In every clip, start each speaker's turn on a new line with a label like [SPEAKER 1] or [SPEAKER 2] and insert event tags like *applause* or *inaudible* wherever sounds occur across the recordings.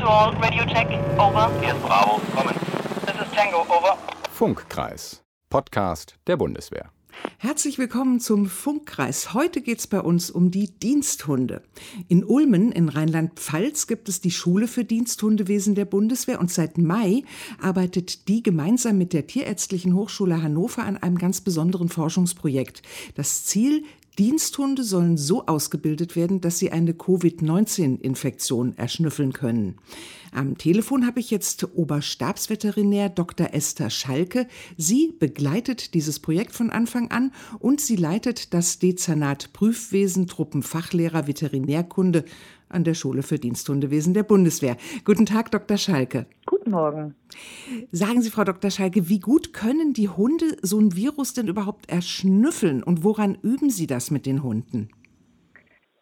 [SPEAKER 1] All, radio check, over.
[SPEAKER 2] Hier ist Bravo, kommen.
[SPEAKER 1] This is Tango, over.
[SPEAKER 3] Funkkreis, Podcast der Bundeswehr.
[SPEAKER 4] Herzlich willkommen zum Funkkreis. Heute geht es bei uns um die Diensthunde. In Ulmen in Rheinland-Pfalz gibt es die Schule für Diensthundewesen der Bundeswehr und seit Mai arbeitet die gemeinsam mit der Tierärztlichen Hochschule Hannover an einem ganz besonderen Forschungsprojekt. Das Ziel, Diensthunde sollen so ausgebildet werden, dass sie eine Covid-19-Infektion erschnüffeln können. Am Telefon habe ich jetzt Oberstabsveterinär Dr. Esther Schalke. Sie begleitet dieses Projekt von Anfang an und sie leitet das Dezernat Prüfwesen Truppenfachlehrer Veterinärkunde an der Schule für Diensthundewesen der Bundeswehr. Guten Tag, Dr. Schalke.
[SPEAKER 5] Guten Morgen.
[SPEAKER 4] Sagen Sie, Frau Dr. Schalke, wie gut können die Hunde so ein Virus denn überhaupt erschnüffeln und woran üben Sie das mit den Hunden?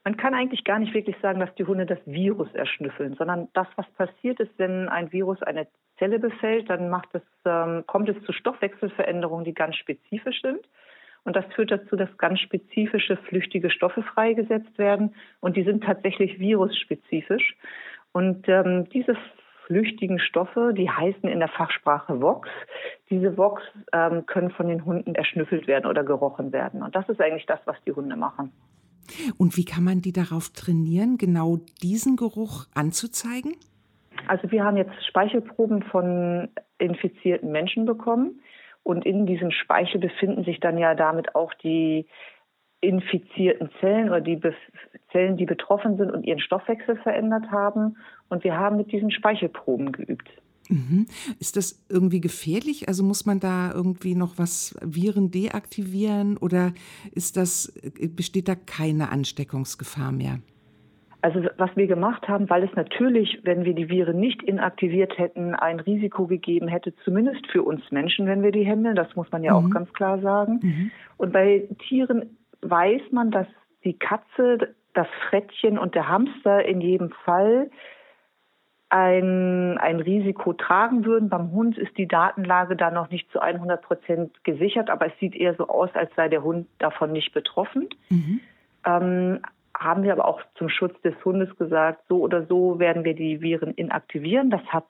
[SPEAKER 5] Man kann eigentlich gar nicht wirklich sagen, dass die Hunde das Virus erschnüffeln, sondern das, was passiert ist, wenn ein Virus eine Zelle befällt, dann es, ähm, kommt es zu Stoffwechselveränderungen, die ganz spezifisch sind. Und das führt dazu, dass ganz spezifische flüchtige Stoffe freigesetzt werden. Und die sind tatsächlich virusspezifisch. Und ähm, diese flüchtigen Stoffe, die heißen in der Fachsprache VOX. Diese VOX ähm, können von den Hunden erschnüffelt werden oder gerochen werden. Und das ist eigentlich das, was die Hunde machen.
[SPEAKER 4] Und wie kann man die darauf trainieren, genau diesen Geruch anzuzeigen?
[SPEAKER 5] Also wir haben jetzt Speichelproben von infizierten Menschen bekommen. Und in diesem Speichel befinden sich dann ja damit auch die infizierten Zellen oder die Be Zellen, die betroffen sind und ihren Stoffwechsel verändert haben. Und wir haben mit diesen Speichelproben geübt.
[SPEAKER 4] Mhm. Ist das irgendwie gefährlich? Also muss man da irgendwie noch was Viren deaktivieren oder ist das, besteht da keine Ansteckungsgefahr mehr?
[SPEAKER 5] Also was wir gemacht haben, weil es natürlich, wenn wir die Viren nicht inaktiviert hätten, ein Risiko gegeben hätte, zumindest für uns Menschen, wenn wir die händeln, das muss man ja mhm. auch ganz klar sagen. Mhm. Und bei Tieren weiß man, dass die Katze, das Frettchen und der Hamster in jedem Fall ein, ein Risiko tragen würden. Beim Hund ist die Datenlage da noch nicht zu 100 Prozent gesichert, aber es sieht eher so aus, als sei der Hund davon nicht betroffen. Mhm. Ähm, haben wir aber auch zum Schutz des Hundes gesagt, so oder so werden wir die Viren inaktivieren. Das hat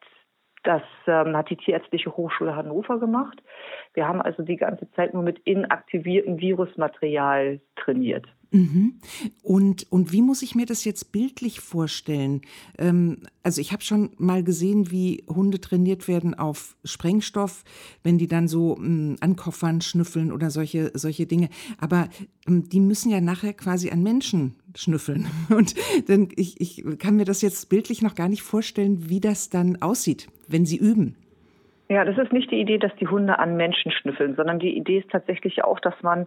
[SPEAKER 5] das ähm, hat die Tierärztliche Hochschule Hannover gemacht. Wir haben also die ganze Zeit nur mit inaktiviertem Virusmaterial trainiert.
[SPEAKER 4] Mhm. Und, und wie muss ich mir das jetzt bildlich vorstellen? Ähm, also ich habe schon mal gesehen, wie Hunde trainiert werden auf Sprengstoff, wenn die dann so ähm, an Koffern schnüffeln oder solche, solche Dinge. Aber ähm, die müssen ja nachher quasi an Menschen schnüffeln. *laughs* Und dann, ich, ich kann mir das jetzt bildlich noch gar nicht vorstellen, wie das dann aussieht, wenn sie üben.
[SPEAKER 5] Ja, das ist nicht die Idee, dass die Hunde an Menschen schnüffeln, sondern die Idee ist tatsächlich auch, dass man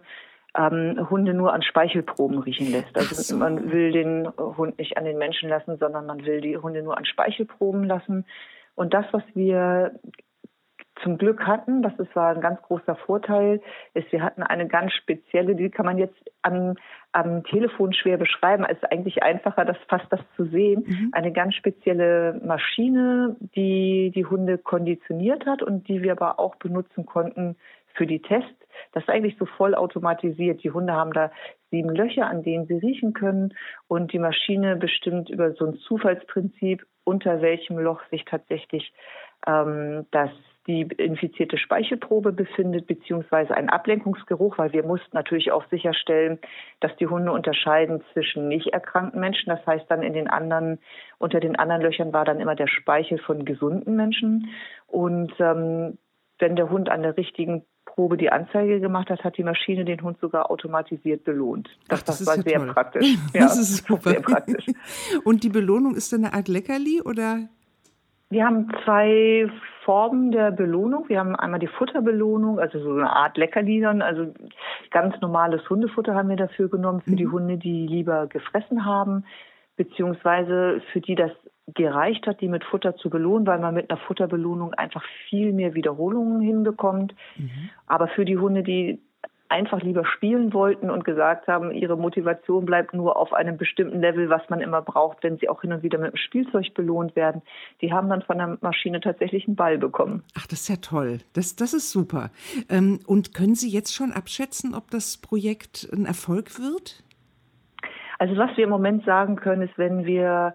[SPEAKER 5] ähm, Hunde nur an Speichelproben riechen lässt. Also so. man will den Hund nicht an den Menschen lassen, sondern man will die Hunde nur an Speichelproben lassen. Und das, was wir zum Glück hatten, das war ein ganz großer Vorteil, ist, wir hatten eine ganz spezielle, die kann man jetzt am, am Telefon schwer beschreiben, es ist eigentlich einfacher, das fast das zu sehen, mhm. eine ganz spezielle Maschine, die die Hunde konditioniert hat und die wir aber auch benutzen konnten für die Tests. Das ist eigentlich so voll automatisiert. Die Hunde haben da sieben Löcher, an denen sie riechen können und die Maschine bestimmt über so ein Zufallsprinzip, unter welchem Loch sich tatsächlich ähm, das die infizierte Speichelprobe befindet, beziehungsweise ein Ablenkungsgeruch, weil wir mussten natürlich auch sicherstellen, dass die Hunde unterscheiden zwischen nicht erkrankten Menschen. Das heißt dann in den anderen, unter den anderen Löchern war dann immer der Speichel von gesunden Menschen. Und ähm, wenn der Hund an der richtigen Probe die Anzeige gemacht hat, hat die Maschine den Hund sogar automatisiert belohnt. Das, Ach, das, das war ja sehr toll. praktisch. *laughs*
[SPEAKER 4] Ja, das ist super. Sehr praktisch. Und die Belohnung ist dann eine Art Leckerli oder?
[SPEAKER 5] Wir haben zwei Formen der Belohnung. Wir haben einmal die Futterbelohnung, also so eine Art Leckerli dann, also ganz normales Hundefutter haben wir dafür genommen für mhm. die Hunde, die lieber gefressen haben, beziehungsweise für die das gereicht hat, die mit Futter zu belohnen, weil man mit einer Futterbelohnung einfach viel mehr Wiederholungen hinbekommt. Mhm. Aber für die Hunde, die einfach lieber spielen wollten und gesagt haben, ihre Motivation bleibt nur auf einem bestimmten Level, was man immer braucht, wenn sie auch hin und wieder mit dem Spielzeug belohnt werden. Die haben dann von der Maschine tatsächlich einen Ball bekommen.
[SPEAKER 4] Ach, das ist ja toll. Das, das ist super. Ähm, und können Sie jetzt schon abschätzen, ob das Projekt ein Erfolg wird?
[SPEAKER 5] Also was wir im Moment sagen können, ist, wenn wir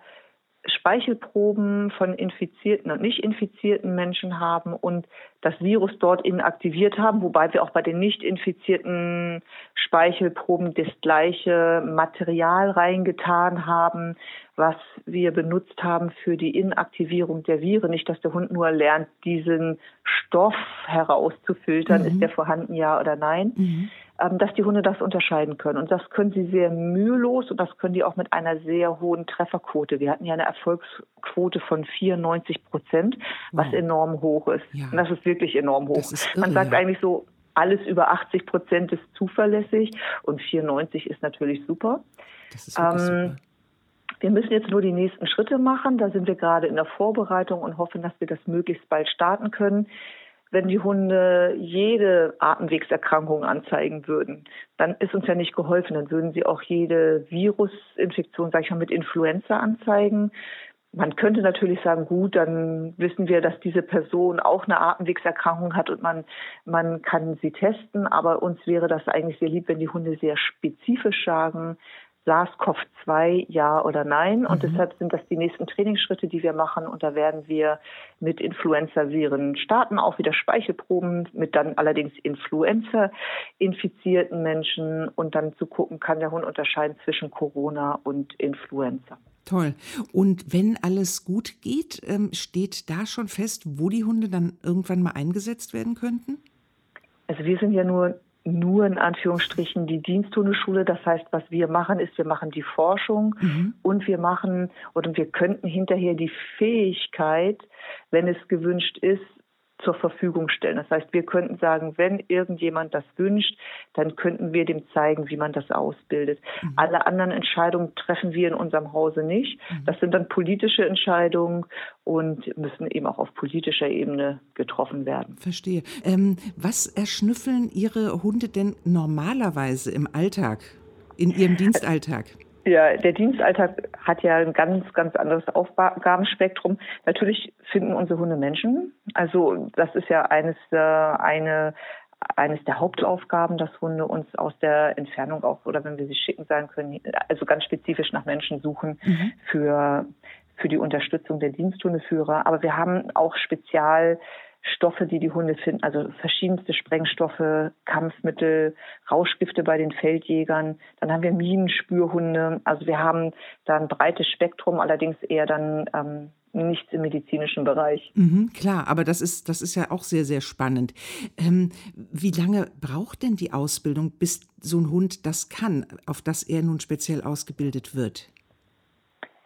[SPEAKER 5] Speichelproben von infizierten und nicht infizierten Menschen haben und das Virus dort inaktiviert haben, wobei wir auch bei den nicht infizierten Speichelproben das gleiche Material reingetan haben, was wir benutzt haben für die Inaktivierung der Viren. Nicht, dass der Hund nur lernt, diesen Stoff herauszufiltern, mhm. ist der vorhanden, ja oder nein. Mhm dass die Hunde das unterscheiden können. Und das können sie sehr mühelos und das können die auch mit einer sehr hohen Trefferquote. Wir hatten ja eine Erfolgsquote von 94 Prozent, was wow. enorm hoch ist. Ja. Und das ist wirklich enorm hoch. Irre, Man sagt ja. eigentlich so, alles über 80 Prozent ist zuverlässig und 94 ist natürlich super. Das ist ähm, super. Wir müssen jetzt nur die nächsten Schritte machen. Da sind wir gerade in der Vorbereitung und hoffen, dass wir das möglichst bald starten können wenn die Hunde jede Atemwegserkrankung anzeigen würden, dann ist uns ja nicht geholfen. Dann würden sie auch jede Virusinfektion, sag ich mal, mit Influenza anzeigen. Man könnte natürlich sagen, gut, dann wissen wir, dass diese Person auch eine Atemwegserkrankung hat und man, man kann sie testen. Aber uns wäre das eigentlich sehr lieb, wenn die Hunde sehr spezifisch sagen, SARS-CoV-2 ja oder nein. Und mhm. deshalb sind das die nächsten Trainingsschritte, die wir machen. Und da werden wir mit Influenza-Viren starten, auch wieder Speichelproben mit dann allerdings Influenza-infizierten Menschen und dann zu gucken, kann der Hund unterscheiden zwischen Corona und Influenza.
[SPEAKER 4] Toll. Und wenn alles gut geht, ähm, steht da schon fest, wo die Hunde dann irgendwann mal eingesetzt werden könnten?
[SPEAKER 5] Also wir sind ja nur nur in Anführungsstrichen die Diensthundeschule. Das heißt, was wir machen, ist, wir machen die Forschung mhm. und wir machen oder wir könnten hinterher die Fähigkeit, wenn es gewünscht ist, zur Verfügung stellen. Das heißt, wir könnten sagen, wenn irgendjemand das wünscht, dann könnten wir dem zeigen, wie man das ausbildet. Mhm. Alle anderen Entscheidungen treffen wir in unserem Hause nicht. Mhm. Das sind dann politische Entscheidungen und müssen eben auch auf politischer Ebene getroffen werden.
[SPEAKER 4] Verstehe. Ähm, was erschnüffeln Ihre Hunde denn normalerweise im Alltag, in Ihrem Dienstalltag?
[SPEAKER 5] Ja, der Dienstalltag hat ja ein ganz, ganz anderes Aufgabenspektrum. Natürlich finden unsere Hunde Menschen. Also das ist ja eines, äh, eine, eines der Hauptaufgaben, dass Hunde uns aus der Entfernung auch oder wenn wir sie schicken sein können, also ganz spezifisch nach Menschen suchen mhm. für für die Unterstützung der Diensthundeführer. Aber wir haben auch Spezial Stoffe, die die Hunde finden, also verschiedenste Sprengstoffe, Kampfmittel, Rauschgifte bei den Feldjägern. Dann haben wir Minenspürhunde. Also wir haben da ein breites Spektrum, allerdings eher dann ähm, nichts im medizinischen Bereich.
[SPEAKER 4] Mhm, klar, aber das ist, das ist ja auch sehr, sehr spannend. Ähm, wie lange braucht denn die Ausbildung, bis so ein Hund das kann, auf das er nun speziell ausgebildet wird?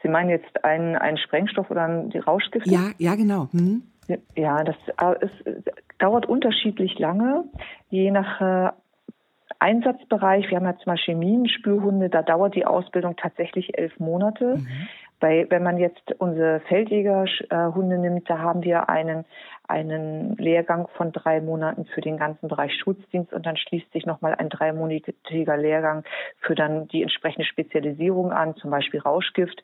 [SPEAKER 5] Sie meinen jetzt einen, einen Sprengstoff oder die Rauschgifte?
[SPEAKER 4] Ja, ja, genau. Hm.
[SPEAKER 5] Ja, das äh, ist, dauert unterschiedlich lange, je nach äh, Einsatzbereich. Wir haben ja zum Beispiel Minenspürhunde, da dauert die Ausbildung tatsächlich elf Monate. Mhm. Bei, wenn man jetzt unsere Feldjägerhunde nimmt, da haben wir einen, einen Lehrgang von drei Monaten für den ganzen Bereich Schutzdienst und dann schließt sich nochmal ein dreimonatiger Lehrgang für dann die entsprechende Spezialisierung an, zum Beispiel Rauschgift.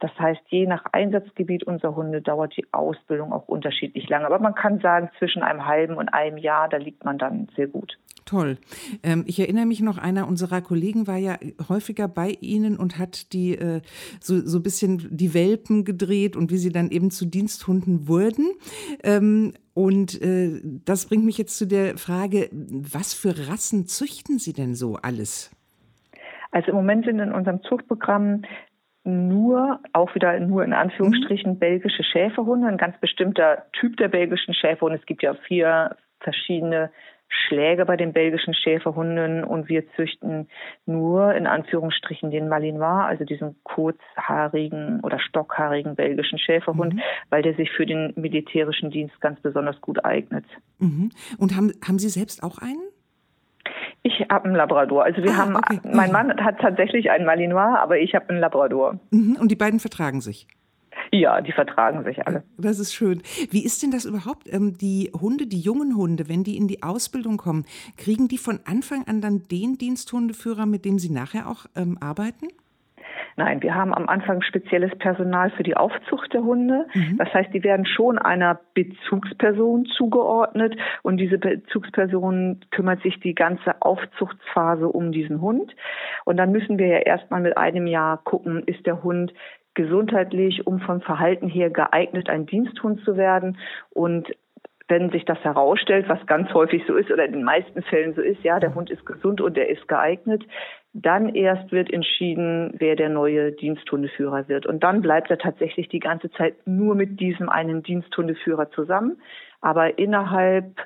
[SPEAKER 5] Das heißt, je nach Einsatzgebiet unserer Hunde dauert die Ausbildung auch unterschiedlich lange. Aber man kann sagen, zwischen einem halben und einem Jahr, da liegt man dann sehr gut.
[SPEAKER 4] Toll. Ähm, ich erinnere mich noch, einer unserer Kollegen war ja häufiger bei Ihnen und hat die äh, so, so ein bisschen die Welpen gedreht und wie sie dann eben zu Diensthunden wurden. Ähm, und äh, das bringt mich jetzt zu der Frage, was für Rassen züchten Sie denn so alles?
[SPEAKER 5] Also im Moment sind in unserem Zuchtprogramm nur, auch wieder nur in Anführungsstrichen, mhm. belgische Schäferhunde, ein ganz bestimmter Typ der belgischen Schäferhunde. Es gibt ja vier verschiedene Schläge bei den belgischen Schäferhunden und wir züchten nur in Anführungsstrichen den Malinois, also diesen kurzhaarigen oder stockhaarigen belgischen Schäferhund, mhm. weil der sich für den militärischen Dienst ganz besonders gut eignet.
[SPEAKER 4] Mhm. Und haben, haben Sie selbst auch einen?
[SPEAKER 5] Ich habe einen Labrador. Also wir ah, haben, okay. mein Mann hat tatsächlich einen Malinois, aber ich habe einen Labrador.
[SPEAKER 4] Mhm. Und die beiden vertragen sich?
[SPEAKER 5] Ja, die vertragen sich alle.
[SPEAKER 4] Das ist schön. Wie ist denn das überhaupt? Ähm, die Hunde, die jungen Hunde, wenn die in die Ausbildung kommen, kriegen die von Anfang an dann den Diensthundeführer, mit dem sie nachher auch ähm, arbeiten?
[SPEAKER 5] Nein, wir haben am Anfang spezielles Personal für die Aufzucht der Hunde. Mhm. Das heißt, die werden schon einer Bezugsperson zugeordnet und diese Bezugsperson kümmert sich die ganze Aufzuchtsphase um diesen Hund. Und dann müssen wir ja erstmal mit einem Jahr gucken, ist der Hund gesundheitlich, um vom Verhalten her geeignet, ein Diensthund zu werden. Und wenn sich das herausstellt, was ganz häufig so ist oder in den meisten Fällen so ist, ja, der Hund ist gesund und er ist geeignet, dann erst wird entschieden, wer der neue Diensthundeführer wird. Und dann bleibt er tatsächlich die ganze Zeit nur mit diesem einen Diensthundeführer zusammen. Aber innerhalb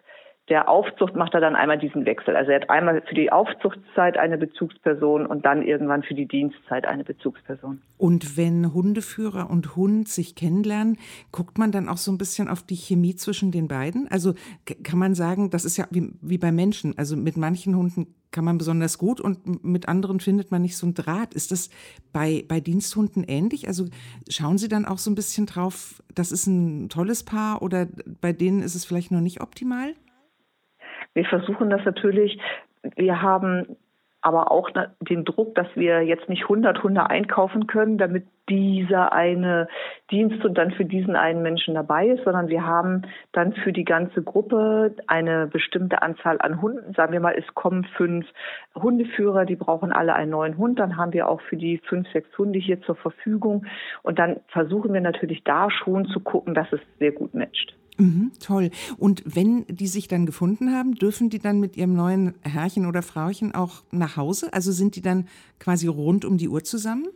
[SPEAKER 5] der Aufzucht macht er dann einmal diesen Wechsel. Also er hat einmal für die Aufzuchtszeit eine Bezugsperson und dann irgendwann für die Dienstzeit eine Bezugsperson.
[SPEAKER 4] Und wenn Hundeführer und Hund sich kennenlernen, guckt man dann auch so ein bisschen auf die Chemie zwischen den beiden? Also kann man sagen, das ist ja wie, wie bei Menschen. Also mit manchen Hunden kann man besonders gut und mit anderen findet man nicht so ein Draht. Ist das bei, bei Diensthunden ähnlich? Also schauen Sie dann auch so ein bisschen drauf, das ist ein tolles Paar oder bei denen ist es vielleicht noch nicht optimal?
[SPEAKER 5] Wir versuchen das natürlich. Wir haben aber auch den Druck, dass wir jetzt nicht 100 Hunde einkaufen können, damit dieser eine Dienst und dann für diesen einen Menschen dabei ist, sondern wir haben dann für die ganze Gruppe eine bestimmte Anzahl an Hunden. Sagen wir mal, es kommen fünf Hundeführer, die brauchen alle einen neuen Hund. Dann haben wir auch für die fünf, sechs Hunde hier zur Verfügung. Und dann versuchen wir natürlich da schon zu gucken, dass es sehr gut matcht.
[SPEAKER 4] Mhm, toll. Und wenn die sich dann gefunden haben, dürfen die dann mit ihrem neuen Herrchen oder Frauchen auch nach Hause? Also sind die dann quasi rund um die Uhr zusammen?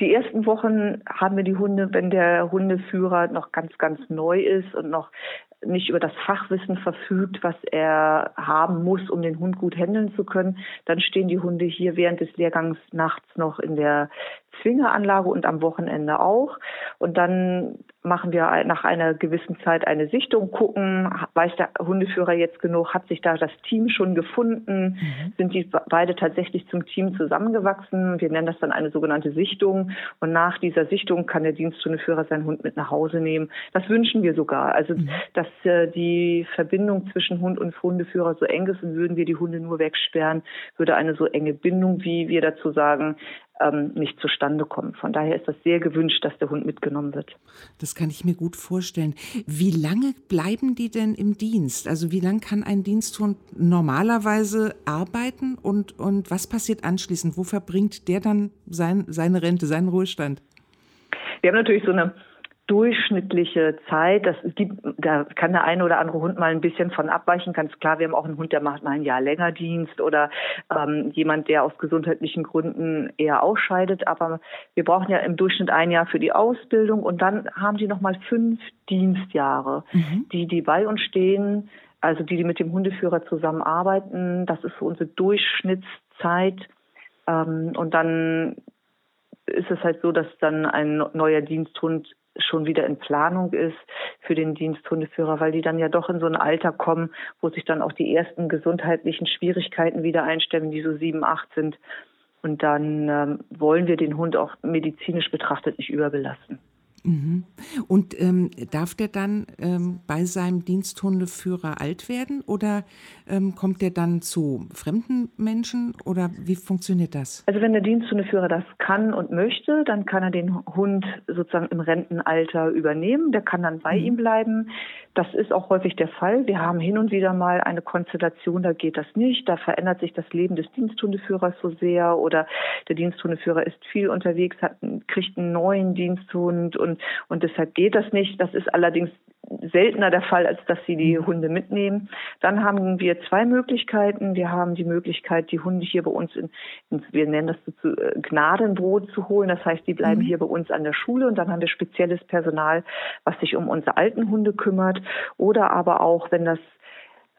[SPEAKER 5] Die ersten Wochen haben wir die Hunde, wenn der Hundeführer noch ganz, ganz neu ist und noch nicht über das Fachwissen verfügt, was er haben muss, um den Hund gut handeln zu können, dann stehen die Hunde hier während des Lehrgangs nachts noch in der Zwingeranlage und am Wochenende auch. Und dann machen wir nach einer gewissen Zeit eine Sichtung, gucken, weiß der Hundeführer jetzt genug, hat sich da das Team schon gefunden, mhm. sind die beide tatsächlich zum Team zusammengewachsen. Wir nennen das dann eine sogenannte Sichtung. Und nach dieser Sichtung kann der Diensthundeführer seinen Hund mit nach Hause nehmen. Das wünschen wir sogar. Also, mhm. dass äh, die Verbindung zwischen Hund und Hundeführer so eng ist und würden wir die Hunde nur wegsperren, würde eine so enge Bindung, wie wir dazu sagen, ähm, nicht zustande kommen. Von daher ist das sehr gewünscht, dass der Hund mitgenommen wird.
[SPEAKER 4] Das kann ich mir gut vorstellen. Wie lange bleiben die denn im Dienst? Also wie lange kann ein Diensthund normalerweise arbeiten und, und was passiert anschließend? Wo verbringt der dann sein, seine Rente, seinen Ruhestand?
[SPEAKER 5] Wir haben natürlich so eine durchschnittliche Zeit. Das gibt, da kann der eine oder andere Hund mal ein bisschen von abweichen. Ganz klar, wir haben auch einen Hund, der macht mal ein Jahr länger Dienst oder ähm, jemand, der aus gesundheitlichen Gründen eher ausscheidet. Aber wir brauchen ja im Durchschnitt ein Jahr für die Ausbildung und dann haben die noch mal fünf Dienstjahre, mhm. die die bei uns stehen. Also die, die mit dem Hundeführer zusammenarbeiten. Das ist so unsere Durchschnittszeit. Ähm, und dann ist es halt so, dass dann ein neuer Diensthund schon wieder in Planung ist für den Diensthundeführer, weil die dann ja doch in so ein Alter kommen, wo sich dann auch die ersten gesundheitlichen Schwierigkeiten wieder einstellen, die so sieben, acht sind. Und dann ähm, wollen wir den Hund auch medizinisch betrachtet nicht überbelasten.
[SPEAKER 4] Mhm. Und ähm, darf der dann ähm, bei seinem Diensthundeführer alt werden oder ähm, kommt der dann zu fremden Menschen oder wie funktioniert das?
[SPEAKER 5] Also wenn der Diensthundeführer das kann und möchte, dann kann er den Hund sozusagen im Rentenalter übernehmen. Der kann dann bei mhm. ihm bleiben. Das ist auch häufig der Fall. Wir haben hin und wieder mal eine Konstellation, da geht das nicht. Da verändert sich das Leben des Diensthundeführers so sehr oder der Diensthundeführer ist viel unterwegs, hat, kriegt einen neuen Diensthund und, und deshalb geht das nicht. Das ist allerdings seltener der Fall, als dass sie die mhm. Hunde mitnehmen. Dann haben wir zwei Möglichkeiten. Wir haben die Möglichkeit, die Hunde hier bei uns in, in wir nennen das so, äh, Gnadenbrot zu holen. Das heißt, die bleiben mhm. hier bei uns an der Schule und dann haben wir spezielles Personal, was sich um unsere alten Hunde kümmert. Oder aber auch, wenn das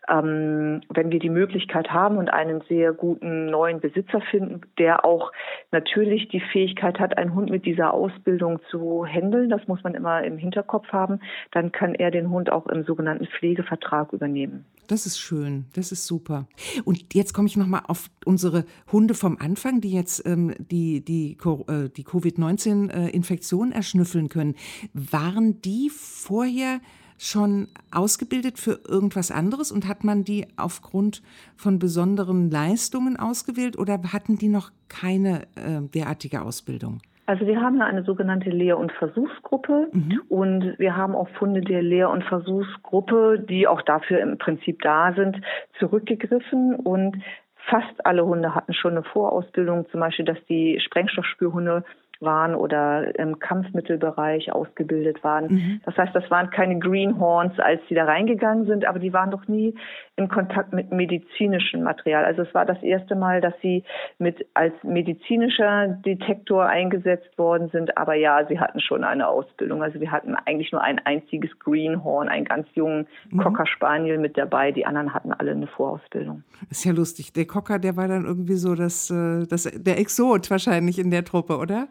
[SPEAKER 5] ähm, wenn wir die Möglichkeit haben und einen sehr guten neuen Besitzer finden, der auch natürlich die Fähigkeit hat, einen Hund mit dieser Ausbildung zu handeln, das muss man immer im Hinterkopf haben, dann kann er den Hund auch im sogenannten Pflegevertrag übernehmen.
[SPEAKER 4] Das ist schön, das ist super. Und jetzt komme ich nochmal auf unsere Hunde vom Anfang, die jetzt ähm, die, die, äh, die Covid-19-Infektion erschnüffeln können. Waren die vorher schon ausgebildet für irgendwas anderes und hat man die aufgrund von besonderen Leistungen ausgewählt oder hatten die noch keine äh, derartige Ausbildung?
[SPEAKER 5] Also wir haben ja eine sogenannte Lehr- und Versuchsgruppe mhm. und wir haben auch Funde der Lehr- und Versuchsgruppe, die auch dafür im Prinzip da sind, zurückgegriffen und fast alle Hunde hatten schon eine Vorausbildung, zum Beispiel, dass die Sprengstoffspürhunde waren oder im Kampfmittelbereich ausgebildet waren. Mhm. Das heißt, das waren keine Greenhorns, als sie da reingegangen sind, aber die waren doch nie in Kontakt mit medizinischem Material. Also es war das erste Mal, dass sie mit als medizinischer Detektor eingesetzt worden sind. Aber ja, sie hatten schon eine Ausbildung. Also wir hatten eigentlich nur ein einziges Greenhorn, einen ganz jungen mhm. Cocker Spaniel mit dabei. Die anderen hatten alle eine Vorausbildung.
[SPEAKER 4] ist ja lustig. Der Cocker, der war dann irgendwie so das, äh, das der Exot wahrscheinlich in der Truppe, oder?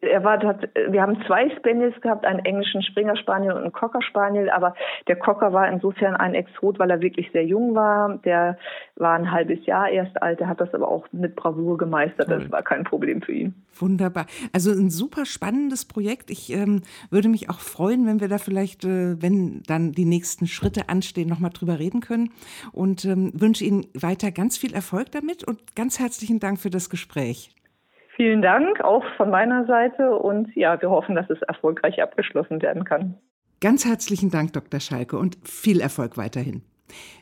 [SPEAKER 5] Er war, wir haben zwei Spaniels gehabt, einen englischen Springer Spaniel und einen Cocker Spaniel, aber der Cocker war insofern ein Exot, weil er wirklich sehr jung war. Der war ein halbes Jahr erst alt, der hat das aber auch mit Bravour gemeistert. Toll. Das war kein Problem für ihn.
[SPEAKER 4] Wunderbar. Also ein super spannendes Projekt. Ich ähm, würde mich auch freuen, wenn wir da vielleicht, äh, wenn dann die nächsten Schritte anstehen, nochmal drüber reden können. Und ähm, wünsche Ihnen weiter ganz viel Erfolg damit und ganz herzlichen Dank für das Gespräch.
[SPEAKER 5] Vielen Dank auch von meiner Seite und ja, wir hoffen, dass es erfolgreich abgeschlossen werden kann.
[SPEAKER 4] Ganz herzlichen Dank, Dr. Schalke, und viel Erfolg weiterhin.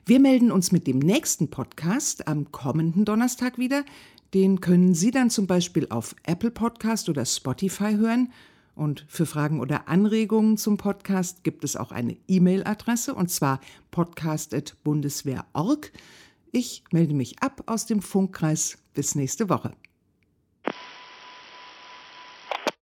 [SPEAKER 4] Wir melden uns mit dem nächsten Podcast am kommenden Donnerstag wieder. Den können Sie dann zum Beispiel auf Apple Podcast oder Spotify hören. Und für Fragen oder Anregungen zum Podcast gibt es auch eine E-Mail-Adresse und zwar podcast.bundeswehr.org. Ich melde mich ab aus dem Funkkreis. Bis nächste Woche.